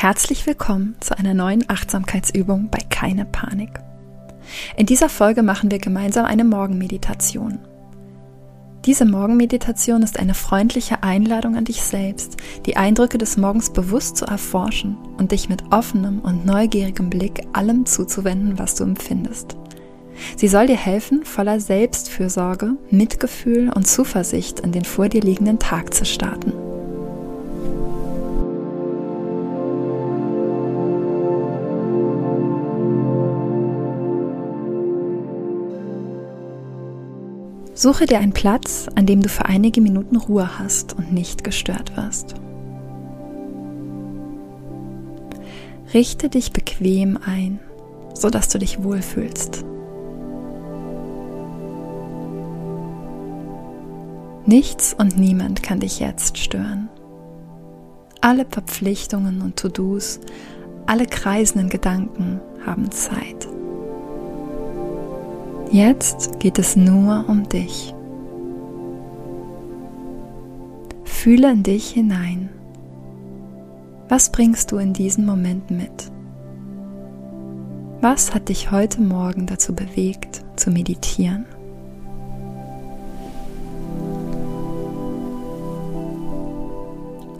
Herzlich willkommen zu einer neuen Achtsamkeitsübung bei Keine Panik. In dieser Folge machen wir gemeinsam eine Morgenmeditation. Diese Morgenmeditation ist eine freundliche Einladung an dich selbst, die Eindrücke des Morgens bewusst zu erforschen und dich mit offenem und neugierigem Blick allem zuzuwenden, was du empfindest. Sie soll dir helfen, voller Selbstfürsorge, Mitgefühl und Zuversicht in den vor dir liegenden Tag zu starten. Suche dir einen Platz, an dem du für einige Minuten Ruhe hast und nicht gestört wirst. Richte dich bequem ein, sodass du dich wohlfühlst. Nichts und niemand kann dich jetzt stören. Alle Verpflichtungen und To-Dos, alle kreisenden Gedanken haben Zeit. Jetzt geht es nur um dich. Fühle in dich hinein. Was bringst du in diesen Moment mit? Was hat dich heute Morgen dazu bewegt, zu meditieren?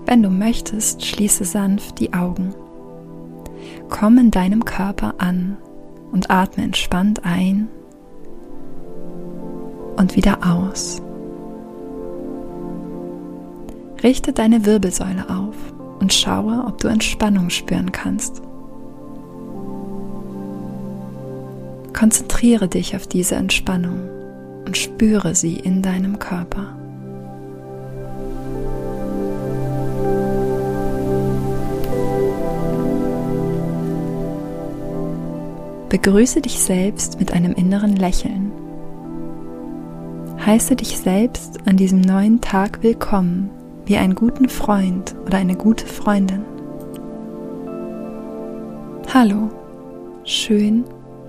Wenn du möchtest, schließe sanft die Augen. Komm in deinem Körper an und atme entspannt ein und wieder aus. Richte deine Wirbelsäule auf und schaue, ob du Entspannung spüren kannst. Konzentriere dich auf diese Entspannung und spüre sie in deinem Körper. Begrüße dich selbst mit einem inneren Lächeln Heiße dich selbst an diesem neuen Tag willkommen, wie einen guten Freund oder eine gute Freundin. Hallo, schön,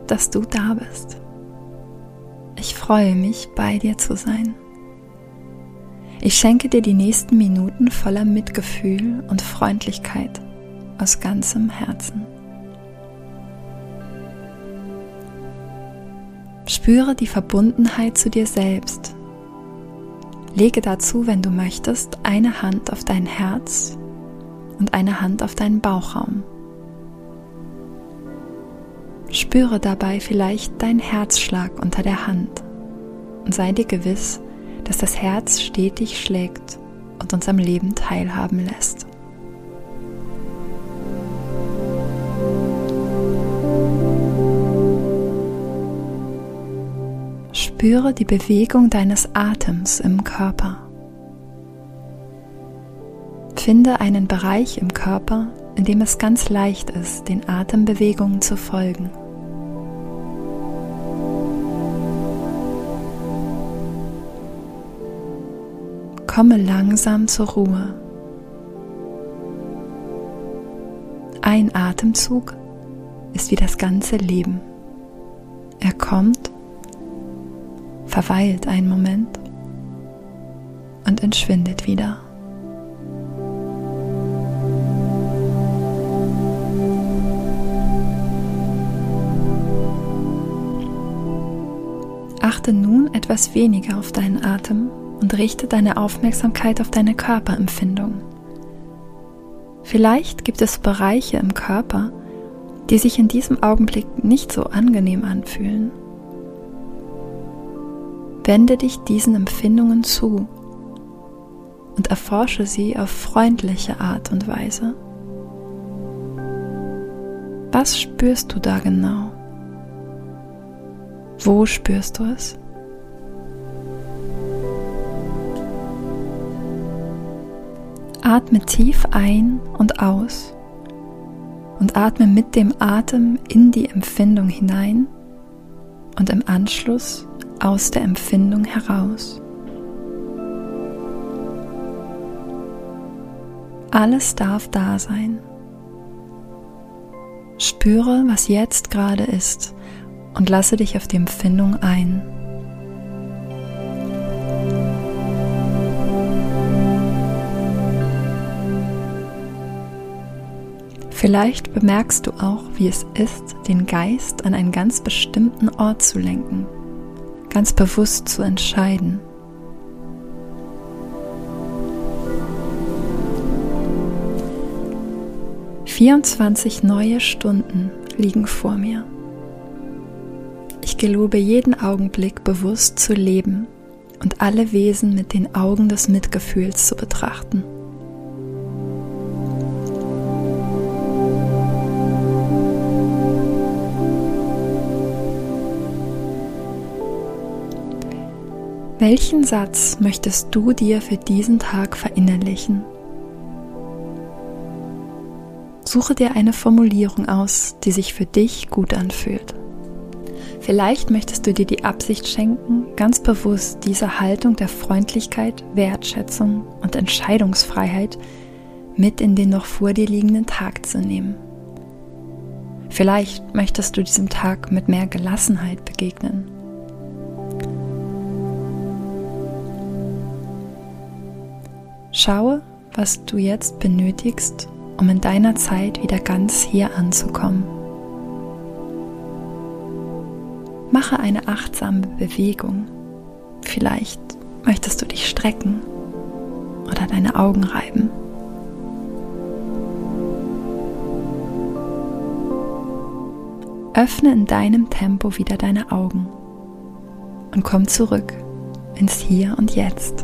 dass du da bist. Ich freue mich, bei dir zu sein. Ich schenke dir die nächsten Minuten voller Mitgefühl und Freundlichkeit aus ganzem Herzen. Spüre die Verbundenheit zu dir selbst. Lege dazu, wenn du möchtest, eine Hand auf dein Herz und eine Hand auf deinen Bauchraum. Spüre dabei vielleicht deinen Herzschlag unter der Hand und sei dir gewiss, dass das Herz stetig schlägt und uns am Leben teilhaben lässt. Spüre die Bewegung deines Atems im Körper. Finde einen Bereich im Körper, in dem es ganz leicht ist, den Atembewegungen zu folgen. Komme langsam zur Ruhe. Ein Atemzug ist wie das ganze Leben. Er kommt verweilt einen Moment und entschwindet wieder. Achte nun etwas weniger auf deinen Atem und richte deine Aufmerksamkeit auf deine Körperempfindung. Vielleicht gibt es Bereiche im Körper, die sich in diesem Augenblick nicht so angenehm anfühlen. Wende dich diesen Empfindungen zu und erforsche sie auf freundliche Art und Weise. Was spürst du da genau? Wo spürst du es? Atme tief ein und aus und atme mit dem Atem in die Empfindung hinein und im Anschluss aus der Empfindung heraus. Alles darf da sein. Spüre, was jetzt gerade ist und lasse dich auf die Empfindung ein. Vielleicht bemerkst du auch, wie es ist, den Geist an einen ganz bestimmten Ort zu lenken, ganz bewusst zu entscheiden. Vierundzwanzig neue Stunden liegen vor mir. Ich gelobe jeden Augenblick bewusst zu leben und alle Wesen mit den Augen des Mitgefühls zu betrachten. Welchen Satz möchtest du dir für diesen Tag verinnerlichen? Suche dir eine Formulierung aus, die sich für dich gut anfühlt. Vielleicht möchtest du dir die Absicht schenken, ganz bewusst diese Haltung der Freundlichkeit, Wertschätzung und Entscheidungsfreiheit mit in den noch vor dir liegenden Tag zu nehmen. Vielleicht möchtest du diesem Tag mit mehr Gelassenheit begegnen Schaue, was du jetzt benötigst, um in deiner Zeit wieder ganz hier anzukommen. Mache eine achtsame Bewegung. Vielleicht möchtest du dich strecken oder deine Augen reiben. Öffne in deinem Tempo wieder deine Augen und komm zurück ins Hier und Jetzt.